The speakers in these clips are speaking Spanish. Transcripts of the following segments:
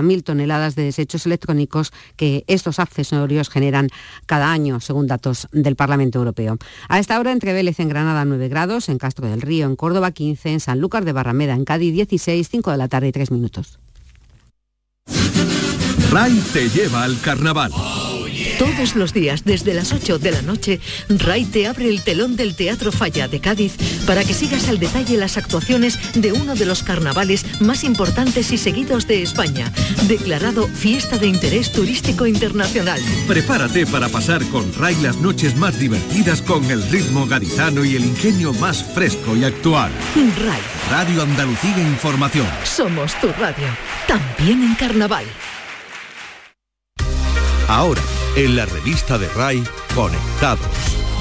mil toneladas de desechos electrónicos que estos accesorios generan cada año, según datos del Parlamento Europeo. A esta hora, entre Vélez en Granada 9 grados, en Castro del Río en Córdoba 15, en Sanlúcar de Barrameda en Cádiz 16, 5 de la tarde y 3 minutos. RAI te lleva al carnaval. Todos los días, desde las 8 de la noche, RAI te abre el telón del Teatro Falla de Cádiz para que sigas al detalle las actuaciones de uno de los carnavales más importantes y seguidos de España, declarado Fiesta de Interés Turístico Internacional. Prepárate para pasar con RAI las noches más divertidas con el ritmo gaditano y el ingenio más fresco y actual. RAI. Radio Andalucía Información. Somos tu radio, también en carnaval. Ahora, en la revista de RAI, Conectados.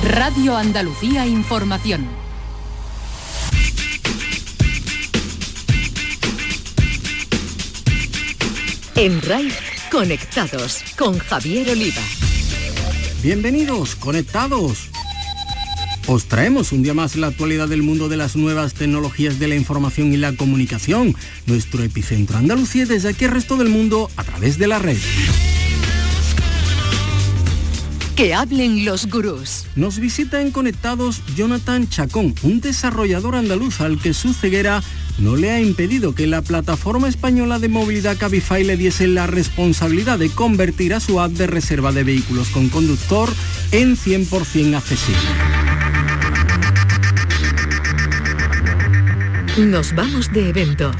Radio Andalucía Información. En RAI, Conectados con Javier Oliva. Bienvenidos, conectados. Os traemos un día más la actualidad del mundo de las nuevas tecnologías de la información y la comunicación, nuestro epicentro Andalucía desde aquí el resto del mundo a través de la red. Que hablen los gurús. Nos visita en Conectados Jonathan Chacón, un desarrollador andaluz al que su ceguera no le ha impedido que la plataforma española de movilidad Cabify le diese la responsabilidad de convertir a su app de reserva de vehículos con conductor en 100% accesible. Nos vamos de eventos.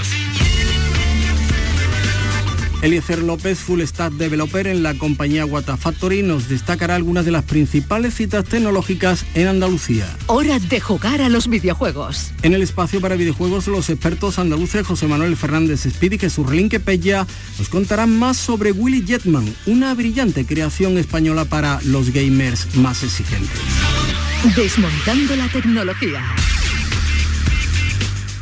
Eliezer López, Full Stack Developer en la compañía Watafactory, nos destacará algunas de las principales citas tecnológicas en Andalucía. Hora de jugar a los videojuegos. En el espacio para videojuegos, los expertos andaluces José Manuel Fernández Speed y Jesús Relinque Pella nos contarán más sobre Willy Jetman, una brillante creación española para los gamers más exigentes. Desmontando la tecnología.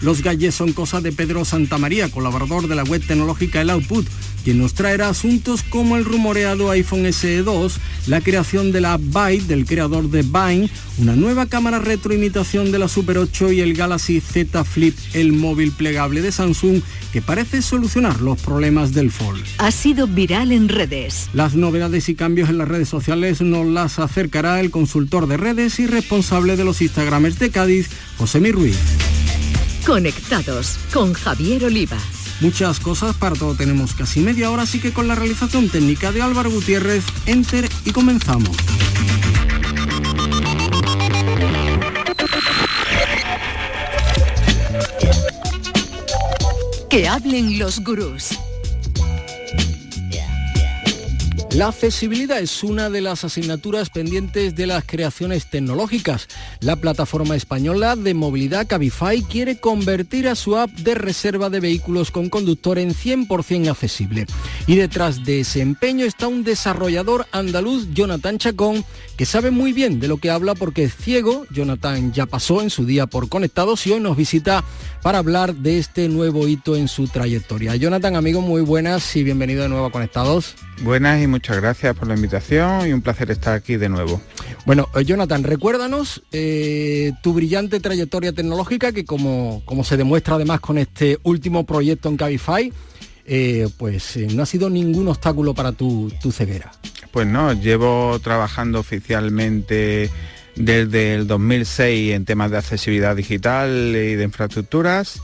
Los galles son cosa de Pedro Santamaría, colaborador de la web tecnológica El Output, quien nos traerá asuntos como el rumoreado iPhone SE 2, la creación de la app Byte del creador de Vine, una nueva cámara retroimitación de la Super 8 y el Galaxy Z Flip, el móvil plegable de Samsung, que parece solucionar los problemas del Fold. Ha sido viral en redes. Las novedades y cambios en las redes sociales nos las acercará el consultor de redes y responsable de los Instagramers de Cádiz, José Mi Ruiz. Conectados con Javier Oliva. Muchas cosas, para todo tenemos casi media hora, así que con la realización técnica de Álvaro Gutiérrez, enter y comenzamos. Que hablen los gurús. La accesibilidad es una de las asignaturas pendientes de las creaciones tecnológicas. La plataforma española de movilidad Cabify quiere convertir a su app de reserva de vehículos con conductor en 100% accesible. Y detrás de ese empeño está un desarrollador andaluz, Jonathan Chacón, que sabe muy bien de lo que habla porque es ciego. Jonathan ya pasó en su día por Conectados y hoy nos visita para hablar de este nuevo hito en su trayectoria. Jonathan, amigo, muy buenas y bienvenido de nuevo a Conectados. Buenas y gracias por la invitación y un placer estar aquí de nuevo. Bueno, eh, Jonathan, recuérdanos eh, tu brillante trayectoria tecnológica que como, como se demuestra además con este último proyecto en Cabify, eh, pues eh, no ha sido ningún obstáculo para tu, tu ceguera. Pues no, llevo trabajando oficialmente desde el 2006 en temas de accesibilidad digital y de infraestructuras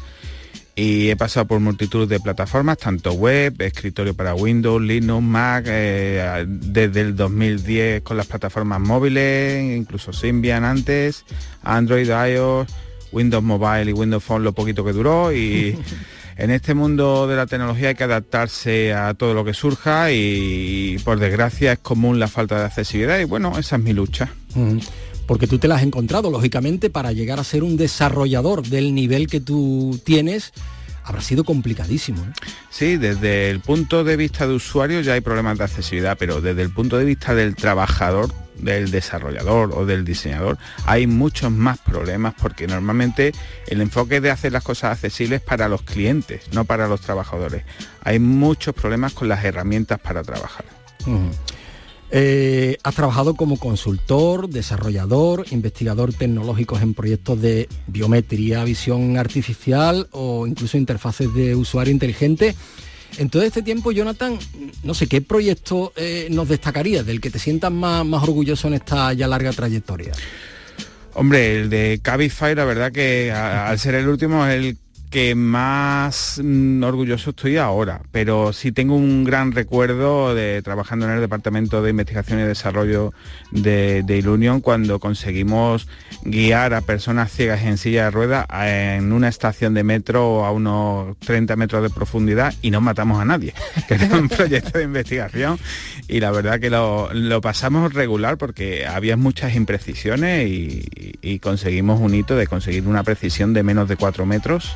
y he pasado por multitud de plataformas, tanto web, escritorio para Windows, Linux, Mac, eh, desde el 2010 con las plataformas móviles, incluso Symbian antes, Android, iOS, Windows Mobile y Windows Phone lo poquito que duró y en este mundo de la tecnología hay que adaptarse a todo lo que surja y, por desgracia es común la falta de accesibilidad y bueno, esa es mi lucha. Mm, Porque tú te la has encontrado, lógicamente, para llegar a ser un desarrollador del nivel que tú tienes, habrá sido complicadísimo. ¿eh? Sí, desde el punto de vista de usuario ya hay problemas de accesibilidad, pero desde el punto de vista del trabajador, del desarrollador o del diseñador, hay muchos más problemas porque normalmente el enfoque de hacer las cosas accesibles para los clientes, no para los trabajadores. Hay muchos problemas con las herramientas para trabajar. Eh, has trabajado como consultor, desarrollador, investigador tecnológicos en proyectos de biometría, visión artificial o incluso interfaces de usuario inteligente. En todo este tiempo, Jonathan, no sé, ¿qué proyecto eh, nos destacaría del que te sientas más, más orgulloso en esta ya larga trayectoria? Hombre, el de Cabify, la verdad que al ser el último es el que más orgulloso estoy ahora, pero sí tengo un gran recuerdo de trabajando en el Departamento de Investigación y Desarrollo de, de Ilunion cuando conseguimos guiar a personas ciegas en silla de ruedas en una estación de metro a unos 30 metros de profundidad y no matamos a nadie, que era un proyecto de investigación. Y la verdad que lo, pasamos regular porque había muchas imprecisiones y, y conseguimos un hito de conseguir una precisión de menos de 4 metros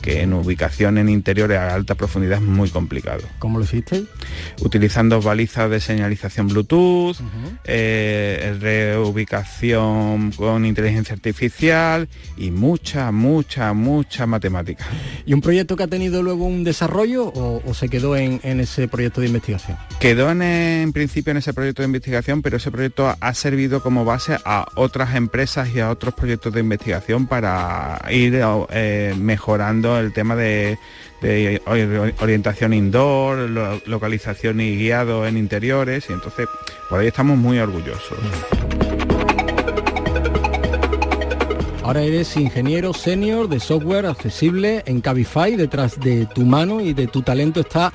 que en ubicación en interiores a alta profundidad es muy complicado. ¿Cómo lo hiciste? Utilizando balizas de señalización Bluetooth, eh, reubicación con inteligencia artificial y mucha, mucha, mucha matemática. ¿Y un proyecto que ha tenido luego un desarrollo o, se quedó en, ese proyecto de investigación? Quedó en, principio en ese proyecto de investigación, pero ese proyecto ha servido como base a otras empresas y a otros proyectos de investigación para ir eh, mejorando el tema de, orientación indoor, localización y guiado en interiores y entonces por ahí estamos muy orgullosos. Ahora eres ingeniero senior de software accesible en Cabify, detrás de tu mano y de tu talento está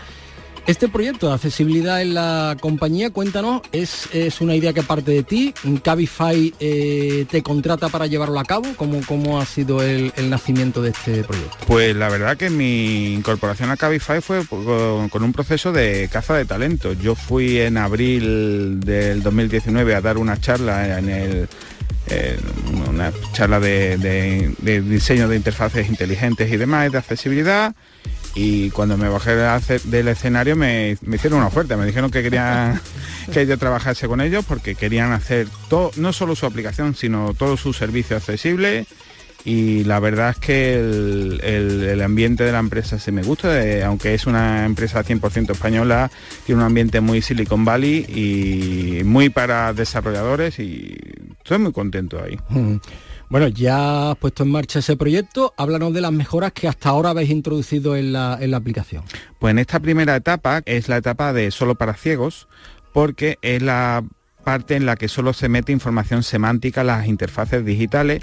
este proyecto de accesibilidad en la compañía, cuéntanos, ¿es, es una idea que parte de ti? ¿Cabify eh, te contrata para llevarlo a cabo? ¿Cómo, cómo ha sido el, nacimiento de este proyecto? Pues la verdad que mi incorporación a Cabify fue con, un proceso de caza de talento. Yo fui en abril del 2019 a dar una charla en el una charla de, diseño de interfaces inteligentes y demás, de accesibilidad y cuando me bajé del escenario me, hicieron una oferta, me dijeron que querían que yo trabajase con ellos porque querían hacer todo, no solo su aplicación, sino todo su servicio accesible. Y la verdad es que el, ambiente de la empresa se me gusta, aunque es una empresa 100% española, tiene un ambiente muy Silicon Valley y muy para desarrolladores y estoy muy contento ahí. Bueno, ya has puesto en marcha ese proyecto, háblanos de las mejoras que hasta ahora habéis introducido en la, aplicación. Pues en esta primera etapa es la etapa de solo para ciegos, porque es la parte en la que solo se mete información semántica a las interfaces digitales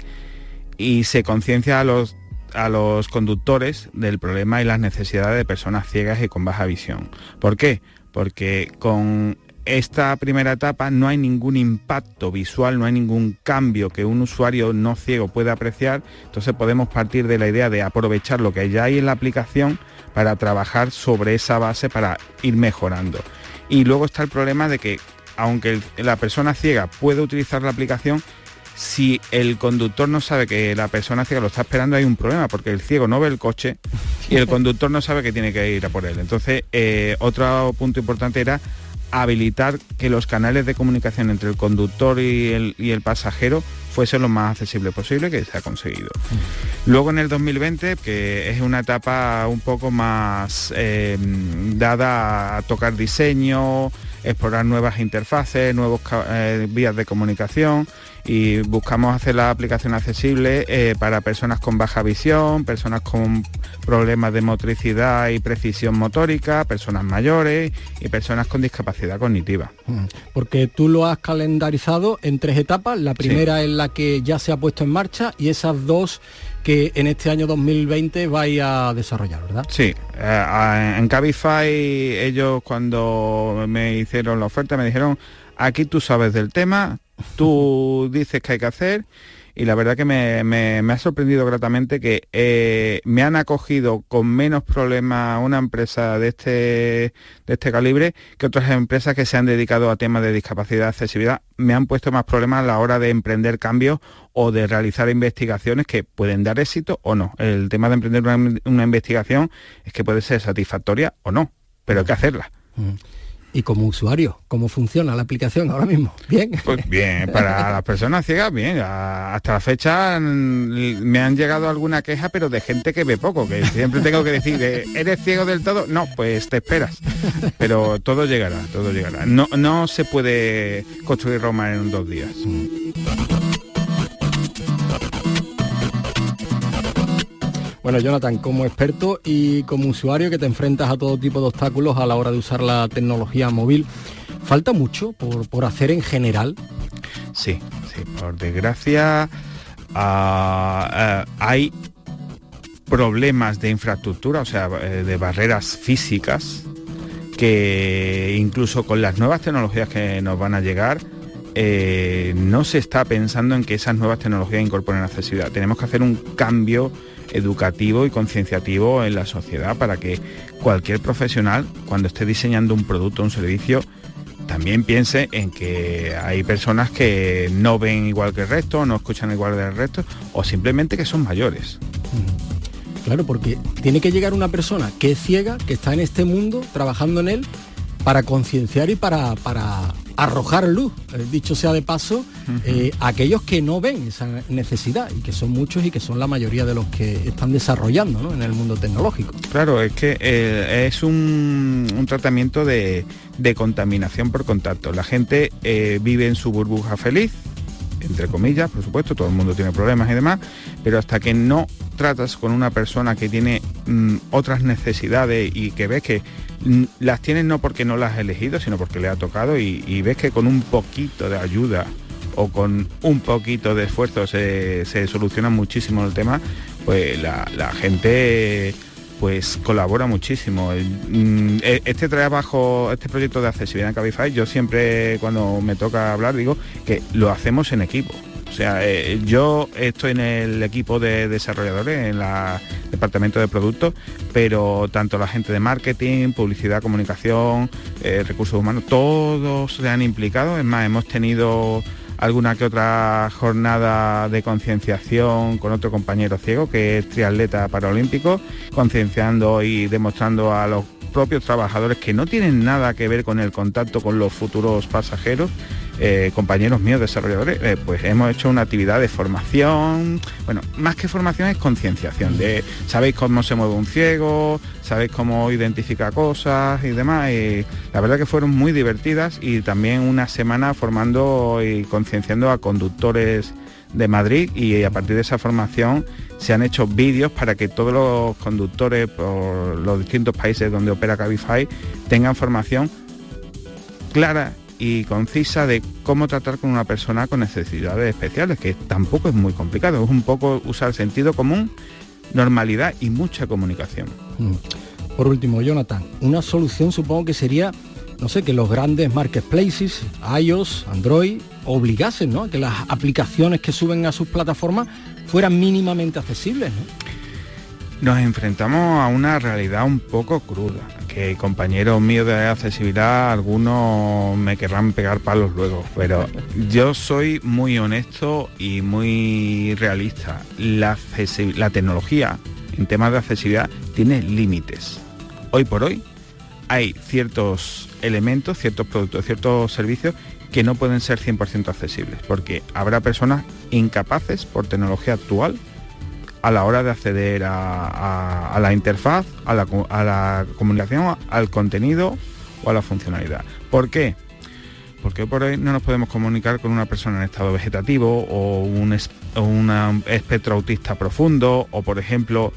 y se conciencia a los, a los conductores del problema y las necesidades de personas ciegas y con baja visión. ¿Por qué? Porque con esta primera etapa no hay ningún impacto visual, no hay ningún cambio que un usuario no ciego pueda apreciar, entonces podemos partir de la idea de aprovechar lo que ya hay en la aplicación para trabajar sobre esa base para ir mejorando. Y luego está el problema de que aunque la persona ciega puede utilizar la aplicación, si el conductor no sabe que la persona ciega lo está esperando, hay un problema, porque el ciego no ve el coche y el conductor no sabe que tiene que ir a por él. Entonces, eh, otro punto importante era habilitar que los canales de comunicación entre el conductor y el, pasajero fuesen lo más accesible posible, que se ha conseguido. Luego en el 2020, que es una etapa un poco más eh, dada a tocar diseño, explorar nuevas interfaces, nuevas eh, vías de comunicación, y buscamos hacer la aplicación accesible eh, para personas con baja visión, personas con problemas de motricidad y precisión motórica, personas mayores y personas con discapacidad cognitiva. Mm. Porque tú lo has calendarizado en tres etapas, la primera es la que ya se ha puesto en marcha y esas dos que en este año 2020 vais a desarrollar, ¿verdad? Sí, eh, en Cabify ellos cuando me hicieron la oferta me dijeron, aquí tú sabes del tema, tú dices que hay que hacer y la verdad que me, ha sorprendido gratamente que eh, me han acogido con menos problemas una empresa de este, de este calibre que otras empresas que se han dedicado a temas de discapacidad accesibilidad. Me han puesto más problemas a la hora de emprender cambios o de realizar investigaciones que pueden dar éxito o no. El tema de emprender una, investigación es que puede ser satisfactoria o no, pero hay que hacerla. Mm y como usuario, ¿cómo funciona la aplicación ahora mismo? Bien. Pues bien, para las personas ciegas, bien. Hasta la fecha mm, me han llegado alguna queja, pero de gente que ve poco, que siempre tengo que decir, ¿eres ciego del todo? No, pues te esperas. Pero todo llegará, todo llegará. No, no se puede construir Roma en dos días. Bueno, Jonathan, como experto y como usuario que te enfrentas a todo tipo de obstáculos a la hora de usar la tecnología móvil, ¿falta mucho por, hacer en general? Sí, sí, por desgracia ah, ah, hay problemas de infraestructura, o sea, eh, de barreras físicas, que incluso con las nuevas tecnologías que nos van a llegar, eh, no se está pensando en que esas nuevas tecnologías incorporen accesibilidad. Tenemos que hacer un cambio educativo y concienciativo en la sociedad para que cualquier profesional, cuando esté diseñando un producto o un servicio, también piense en que hay personas que no ven igual que el resto, no escuchan igual que el resto, o simplemente que son mayores. Claro, porque tiene que llegar una persona que es ciega, que está en este mundo, trabajando en él, para concienciar y para, para arrojar luz, eh, dicho sea de paso, eh, a aquellos que no ven esa necesidad y que son muchos y que son la mayoría de los que están desarrollando en el mundo tecnológico. Claro, es que eh, es un, tratamiento de, contaminación por contacto. La gente vive en su burbuja feliz, entre comillas, por supuesto, todo el mundo tiene problemas y demás, pero hasta que no tratas con una persona que tiene mm, otras necesidades y que ves que las tienes no porque no las has elegido, sino porque le ha tocado y, ves que con un poquito de ayuda o con un poquito de esfuerzo se, soluciona muchísimo el tema, pues la, gente pues colabora muchísimo. Mm, e, este trabajo, este proyecto de accesibilidad en Cabify, yo siempre cuando me toca hablar digo que lo hacemos en equipo. O sea, eh, yo estoy en el equipo de desarrolladores, en el departamento de productos, pero tanto la gente de marketing, publicidad, comunicación, eh, recursos humanos, todos se han implicado. Es más, hemos tenido alguna que otra jornada de concienciación con otro compañero ciego que es triatleta paraolímpico, concienciando y demostrando a los propios trabajadores que no tienen nada que ver con el contacto con los futuros pasajeros eh, compañeros míos desarrolladores, eh, pues hemos hecho una actividad de formación, bueno, más que formación es concienciación, de sabéis cómo se mueve un ciego, sabéis cómo identifica cosas y demás, y la verdad que fueron muy divertidas y también una semana formando y concienciando a conductores de Madrid y a partir de esa formación se han hecho vídeos para que todos los conductores por los distintos países donde opera Cabify tengan formación clara y concisa de cómo tratar con una persona con necesidades especiales, que tampoco es muy complicado, es un poco usar sentido común, normalidad y mucha comunicación. Mm. Por último, Jonathan, una solución supongo que sería, no sé, que los grandes marketplaces, iOS, Android, obligasen ¿no? a que las aplicaciones que suben a sus plataformas fueran mínimamente accesibles. Nos enfrentamos a una realidad un poco cruda que compañeros míos de accesibilidad, algunos me querrán pegar palos luego, pero yo soy muy honesto y muy realista. La, la tecnología en temas de accesibilidad tiene límites. Hoy por hoy hay ciertos elementos, ciertos productos, ciertos servicios que no pueden ser 100% accesibles, porque habrá personas incapaces por tecnología actual a la hora de acceder a, la interfaz, a la, comunicación, al contenido o a la funcionalidad. ¿Por qué? Porque por hoy no nos podemos comunicar con una persona en estado vegetativo o un, espectro autista profundo o, por ejemplo,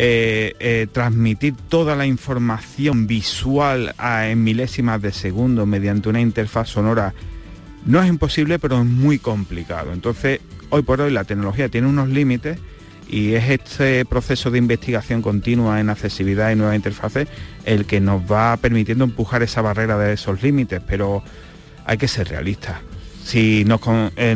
eh, eh, transmitir toda la información visual en milésimas de segundo mediante una interfaz sonora no es imposible, pero es muy complicado. Entonces, hoy por hoy la tecnología tiene unos límites y es este proceso de investigación continua en accesibilidad y nuevas interfaces el que nos va permitiendo empujar esa barrera de esos límites, pero hay que ser realistas. Si nos, eh,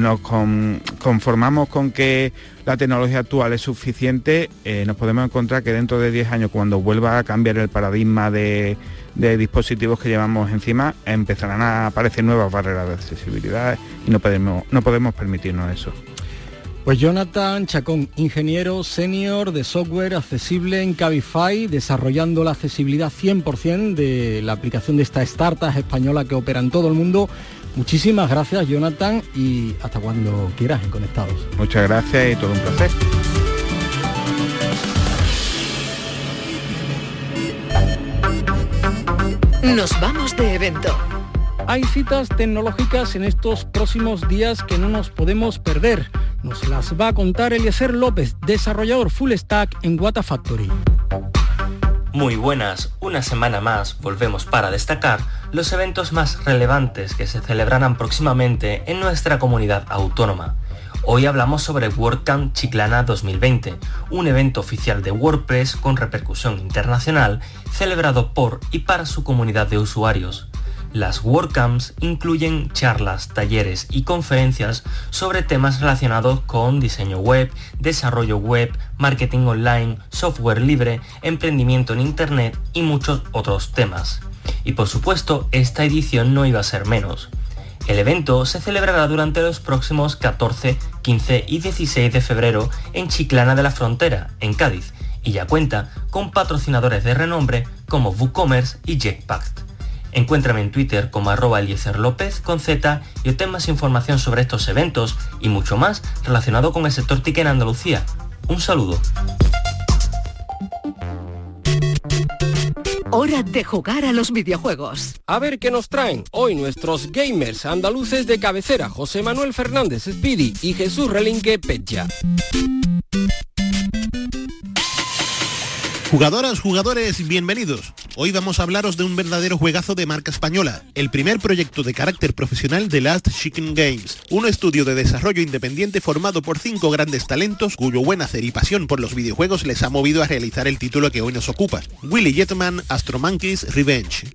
conformamos con que la tecnología actual es suficiente, eh, nos podemos encontrar que dentro de 10 años, cuando vuelva a cambiar el paradigma de, dispositivos que llevamos encima, empezarán a aparecer nuevas barreras de accesibilidad y no podemos, no podemos permitirnos eso. Pues Jonathan Chacón, ingeniero senior de software accesible en Cabify, desarrollando la accesibilidad 100% de la aplicación de esta startup española que opera en todo el mundo. Muchísimas gracias Jonathan y hasta cuando quieras en Conectados. Muchas gracias y todo un placer. Nos vamos de evento. Hay citas tecnológicas en estos próximos días que no nos podemos perder Nos las va a contar Eliezer López, desarrollador full stack en Wata Factory. Muy buenas, una semana más volvemos para destacar los eventos más relevantes que se celebrarán próximamente en nuestra comunidad autónoma. Hoy hablamos sobre WordCamp Chiclana 2020, un evento oficial de WordPress con repercusión internacional celebrado por y para su comunidad de usuarios. Las WordCamps incluyen charlas, talleres y conferencias sobre temas relacionados con diseño web, desarrollo web, marketing online, software libre, emprendimiento en Internet y muchos otros temas. Y por supuesto, esta edición no iba a ser menos. El evento se celebrará durante los próximos 14, 15 y 16 de febrero en Chiclana de la Frontera, en Cádiz, y ya cuenta con patrocinadores de renombre como WooCommerce y Jetpack. Encuéntrame en Twitter como arroba Eliezer López con Z y obtén más información sobre estos eventos y mucho más relacionado con el sector TIC en Andalucía. Un saludo. Hora de jugar a los videojuegos. A ver qué nos traen hoy nuestros gamers andaluces de cabecera, José Manuel Fernández Speedy y Jesús Relinque Pecha. Jugadoras, jugadores, bienvenidos. Hoy vamos a hablaros de un verdadero juegazo de marca española, el primer proyecto de carácter profesional de Last Chicken Games, un estudio de desarrollo independiente formado por cinco grandes talentos cuyo buen hacer y pasión por los videojuegos les ha movido a realizar el título que hoy nos ocupa, Willy Jetman Astro Monkeys Revenge.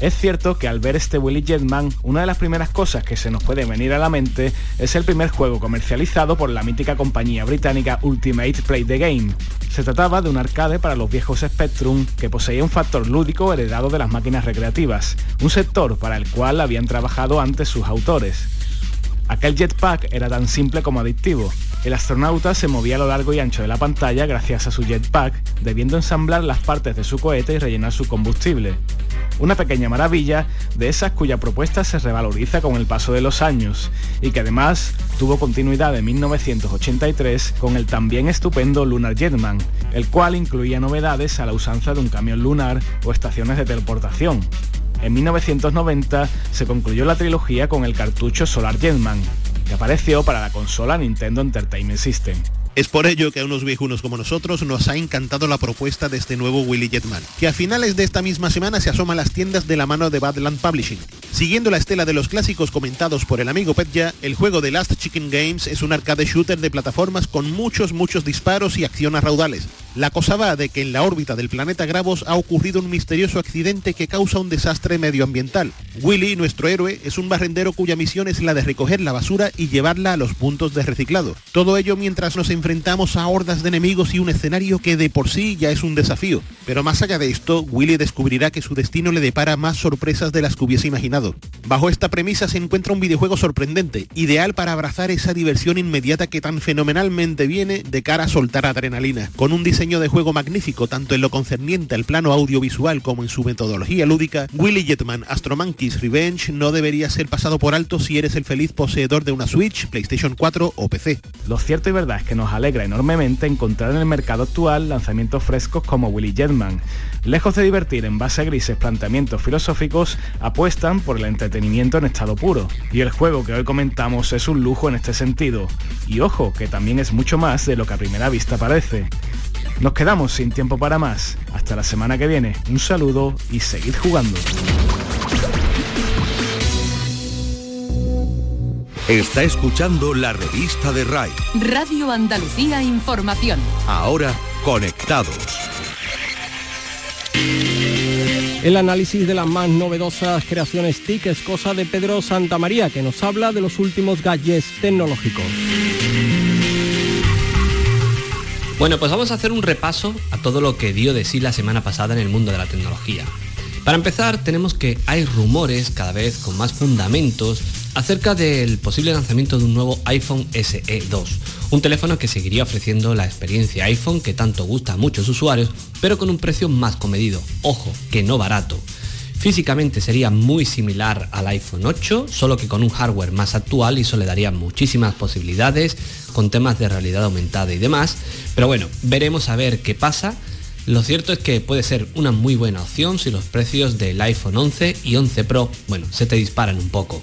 Es cierto que al ver este Willy Jetman, una de las primeras cosas que se nos puede venir a la mente es el primer juego comercializado por la mítica compañía británica Ultimate Play the Game. Se trataba de un arcade para los viejos Spectrum que poseía un factor lúdico heredado de las máquinas recreativas, un sector para el cual habían trabajado antes sus autores. Aquel jetpack era tan simple como adictivo. El astronauta se movía a lo largo y ancho de la pantalla gracias a su jetpack, debiendo ensamblar las partes de su cohete y rellenar su combustible. Una pequeña maravilla de esas cuya propuesta se revaloriza con el paso de los años y que además tuvo continuidad en 1983 con el también estupendo Lunar Jetman, el cual incluía novedades a la usanza de un camión lunar o estaciones de teleportación. En 1990 se concluyó la trilogía con el cartucho Solar Jetman, que apareció para la consola Nintendo Entertainment System. Es por ello que a unos viejunos como nosotros nos ha encantado la propuesta de este nuevo Willy Jetman, que a finales de esta misma semana se asoma a las tiendas de la mano de Badland Publishing. Siguiendo la estela de los clásicos comentados por el amigo Petja, el juego de Last Chicken Games es un arcade shooter de plataformas con muchos, muchos disparos y acción a raudales. La cosa va de que en la órbita del planeta Gravos ha ocurrido un misterioso accidente que causa un desastre medioambiental. Willy, nuestro héroe, es un barrendero cuya misión es la de recoger la basura y llevarla a los puntos de reciclado. Todo ello mientras nos enfrentamos a hordas de enemigos y un escenario que de por sí ya es un desafío. Pero más allá de esto, Willy descubrirá que su destino le depara más sorpresas de las que hubiese imaginado. Bajo esta premisa se encuentra un videojuego sorprendente, ideal para abrazar esa diversión inmediata que tan fenomenalmente viene de cara a soltar adrenalina, con un diseño de juego magnífico tanto en lo concerniente al plano audiovisual como en su metodología lúdica, Willy Jetman Astro Monkeys Revenge no debería ser pasado por alto si eres el feliz poseedor de una Switch, PlayStation 4 o PC. Lo cierto y verdad es que nos alegra enormemente encontrar en el mercado actual lanzamientos frescos como Willy Jetman. Lejos de divertir en base a grises planteamientos filosóficos, apuestan por el entretenimiento en estado puro. Y el juego que hoy comentamos es un lujo en este sentido. Y ojo, que también es mucho más de lo que a primera vista parece. Nos quedamos sin tiempo para más. Hasta la semana que viene. Un saludo y seguid jugando. Está escuchando la revista de RAI. Radio Andalucía Información. Ahora conectados. El análisis de las más novedosas creaciones TIC es cosa de Pedro Santamaría, que nos habla de los últimos gadgets tecnológicos. Bueno, pues vamos a hacer un repaso a todo lo que dio de sí la semana pasada en el mundo de la tecnología. Para empezar, tenemos que hay rumores cada vez con más fundamentos acerca del posible lanzamiento de un nuevo iPhone SE 2, un teléfono que seguiría ofreciendo la experiencia iPhone que tanto gusta a muchos usuarios, pero con un precio más comedido, ojo, que no barato. Físicamente sería muy similar al iPhone 8, solo que con un hardware más actual y eso le daría muchísimas posibilidades con temas de realidad aumentada y demás. Pero bueno, veremos a ver qué pasa. Lo cierto es que puede ser una muy buena opción si los precios del iPhone 11 y 11 Pro, bueno, se te disparan un poco.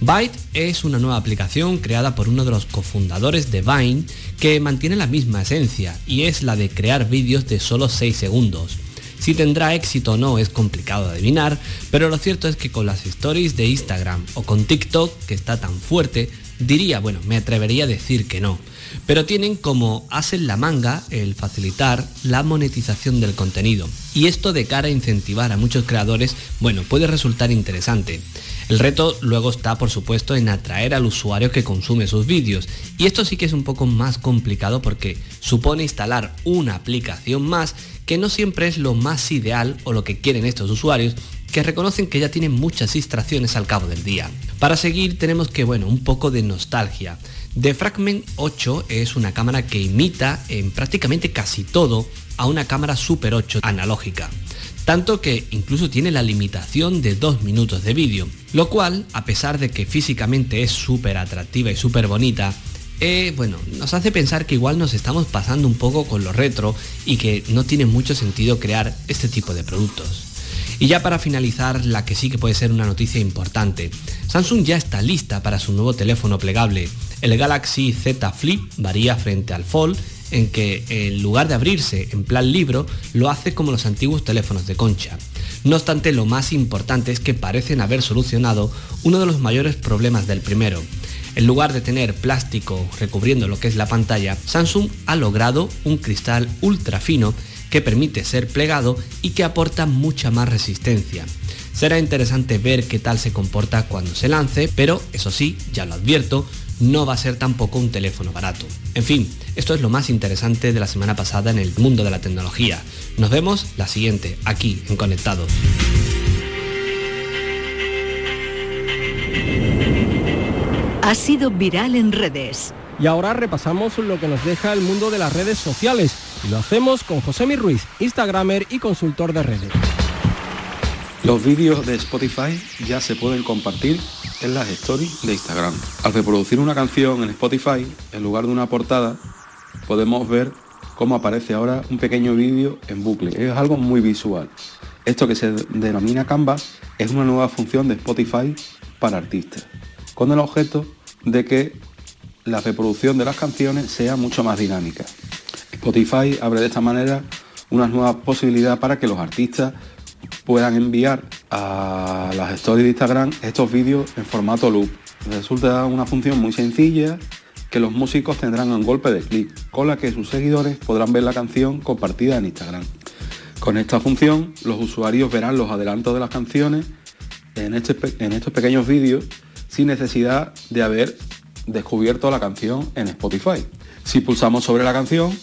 Byte es una nueva aplicación creada por uno de los cofundadores de Vine que mantiene la misma esencia y es la de crear vídeos de solo 6 segundos. Si tendrá éxito o no es complicado adivinar, pero lo cierto es que con las stories de Instagram o con TikTok, que está tan fuerte, diría, bueno, me atrevería a decir que no. Pero tienen como hacen la manga el facilitar la monetización del contenido. Y esto de cara a incentivar a muchos creadores, bueno, puede resultar interesante. El reto luego está, por supuesto, en atraer al usuario que consume sus vídeos. Y esto sí que es un poco más complicado porque supone instalar una aplicación más que no siempre es lo más ideal o lo que quieren estos usuarios que reconocen que ya tienen muchas distracciones al cabo del día. Para seguir tenemos que, bueno, un poco de nostalgia. The Fragment 8 es una cámara que imita en prácticamente casi todo a una cámara Super 8 analógica. Tanto que incluso tiene la limitación de 2 minutos de vídeo, lo cual, a pesar de que físicamente es súper atractiva y súper bonita, eh, bueno, nos hace pensar que igual nos estamos pasando un poco con lo retro y que no tiene mucho sentido crear este tipo de productos. Y ya para finalizar, la que sí que puede ser una noticia importante. Samsung ya está lista para su nuevo teléfono plegable. El Galaxy Z Flip varía frente al Fold en que en lugar de abrirse en plan libro, lo hace como los antiguos teléfonos de concha. No obstante, lo más importante es que parecen haber solucionado uno de los mayores problemas del primero, en lugar de tener plástico recubriendo lo que es la pantalla, Samsung ha logrado un cristal ultra fino que permite ser plegado y que aporta mucha más resistencia. Será interesante ver qué tal se comporta cuando se lance, pero eso sí, ya lo advierto, no va a ser tampoco un teléfono barato. En fin, esto es lo más interesante de la semana pasada en el mundo de la tecnología. Nos vemos la siguiente, aquí en Conectados. ha sido viral en redes. Y ahora repasamos lo que nos deja el mundo de las redes sociales. Y lo hacemos con José Mi Ruiz, Instagramer y consultor de redes. Los vídeos de Spotify ya se pueden compartir en las stories de Instagram. Al reproducir una canción en Spotify, en lugar de una portada, podemos ver cómo aparece ahora un pequeño vídeo en bucle. Es algo muy visual. Esto que se denomina Canvas es una nueva función de Spotify para artistas con el objeto de que la reproducción de las canciones sea mucho más dinámica. Spotify abre de esta manera una nueva posibilidad para que los artistas puedan enviar a las stories de Instagram estos vídeos en formato loop. Resulta una función muy sencilla que los músicos tendrán un golpe de clic, con la que sus seguidores podrán ver la canción compartida en Instagram. Con esta función, los usuarios verán los adelantos de las canciones en, este en estos pequeños vídeos sin necesidad de haber descubierto la canción en Spotify. Si pulsamos sobre la canción,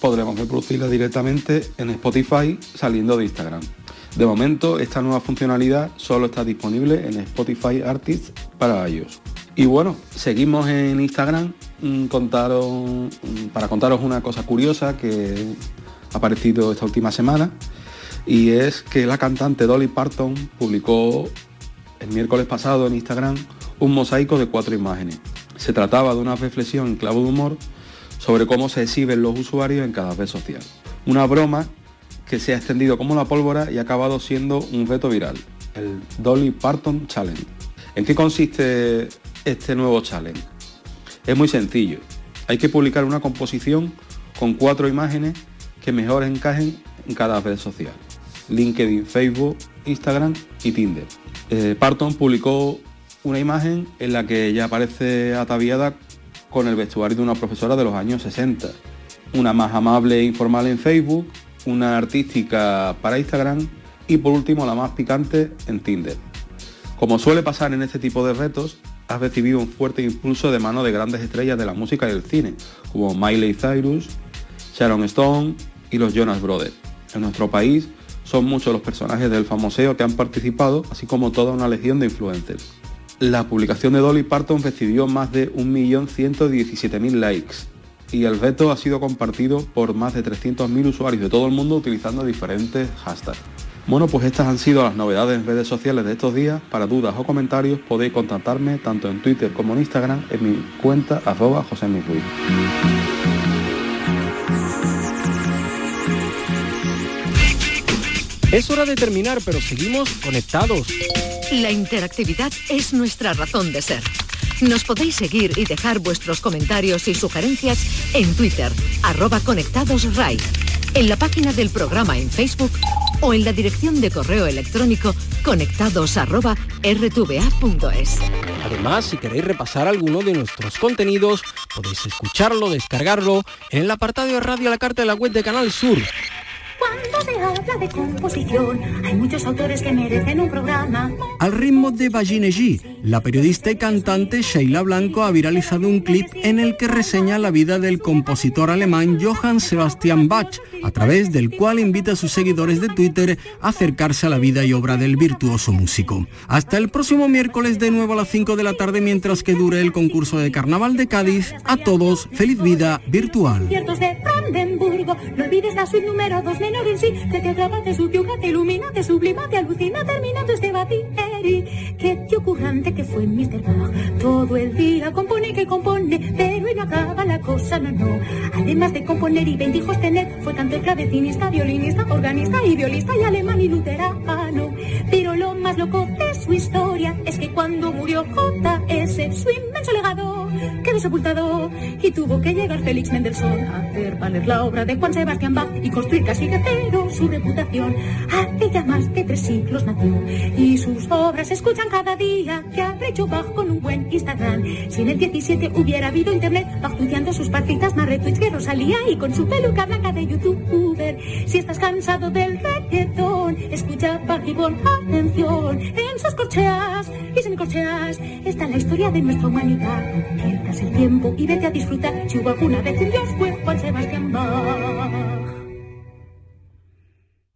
podremos reproducirla directamente en Spotify saliendo de Instagram. De momento, esta nueva funcionalidad solo está disponible en Spotify Artists para ellos. Y bueno, seguimos en Instagram mm, mm, para contaros una cosa curiosa que ha aparecido esta última semana y es que la cantante Dolly Parton publicó el miércoles pasado en Instagram un mosaico de cuatro imágenes. Se trataba de una reflexión en clavo de humor sobre cómo se exhiben los usuarios en cada red social. Una broma que se ha extendido como la pólvora y ha acabado siendo un reto viral, el Dolly Parton Challenge. ¿En qué consiste este nuevo challenge? Es muy sencillo. Hay que publicar una composición con cuatro imágenes que mejor encajen en cada red social. LinkedIn, Facebook, Instagram y Tinder. Eh, Parton publicó una imagen en la que ella aparece ataviada con el vestuario de una profesora de los años 60. Una más amable e informal en Facebook, una artística para Instagram y por último la más picante en Tinder. Como suele pasar en este tipo de retos, has recibido un fuerte impulso de mano de grandes estrellas de la música y del cine, como Miley Cyrus, Sharon Stone y los Jonas Brothers. En nuestro país son muchos los personajes del famoseo que han participado, así como toda una legión de influencers. La publicación de Dolly Parton recibió más de 1.117.000 likes y el reto ha sido compartido por más de 300.000 usuarios de todo el mundo utilizando diferentes hashtags. Bueno, pues estas han sido las novedades en redes sociales de estos días. Para dudas o comentarios podéis contactarme tanto en Twitter como en Instagram en mi cuenta arroba José Es hora de terminar, pero seguimos conectados La interactividad es nuestra razón de ser. Nos podéis seguir y dejar vuestros comentarios y sugerencias en Twitter, arroba conectadosRAI, en la página del programa en Facebook o en la dirección de correo electrónico conectados arroba rtva.es. Además, si queréis repasar alguno de nuestros contenidos, podéis escucharlo, descargarlo en el apartado de radio a la carta de la web de Canal Sur cuando se habla de composición, hay muchos autores que merecen un programa. Al ritmo de Vagine G, la periodista y cantante Sheila Blanco ha viralizado un clip en el que reseña la vida del compositor alemán Johann Sebastian Bach, a través del cual invita a sus seguidores de Twitter a acercarse a la vida y obra del virtuoso músico. Hasta el próximo miércoles de nuevo a las 5 de la tarde mientras que dure el concurso de Carnaval de Cádiz. A todos, feliz vida virtual. No olvides la suite número 2 menor en sí, te atrapa, te subyuga, te ilumina, te sublima, te alucina, terminando este batideri. Que te ocurrante que fue Mr. Bach. Todo el día compone que compone, pero no acaba la cosa, no, no. Además de componer y hijos tener, fue tanto clavecinista, violinista, organista y violista y alemán y luterano. Pero más loco de su historia es que cuando murió J.S., su inmenso legado quedó sepultado y tuvo que llegar Félix Mendelssohn a hacer valer la obra de Juan Sebastián Bach y construir casi de cero su reputación. Hace ya más de tres siglos nació y sus obras se escuchan cada día que ha hecho Bach con un buen Instagram. Si en el 17 hubiera habido internet, Bach sus partitas más retweets que Rosalía y con su peluca blanca de youtuber. Si estás cansado del reggaetón, escucha pon atención en sus corcheas y semicorcheas está la historia de nuestra humanidad. Pierdas el tiempo y vete a disfrutar si hubo alguna vez un Dios fue Juan Sebastián Bach.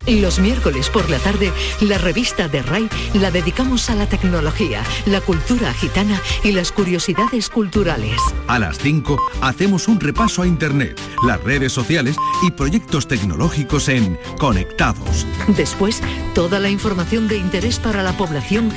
Los miércoles por la tarde, la revista de RAI la dedicamos a la tecnología, la cultura gitana y las curiosidades culturales. A las 5 hacemos un repaso a Internet, las redes sociales y proyectos tecnológicos en Conectados. Después, toda la información de interés para la población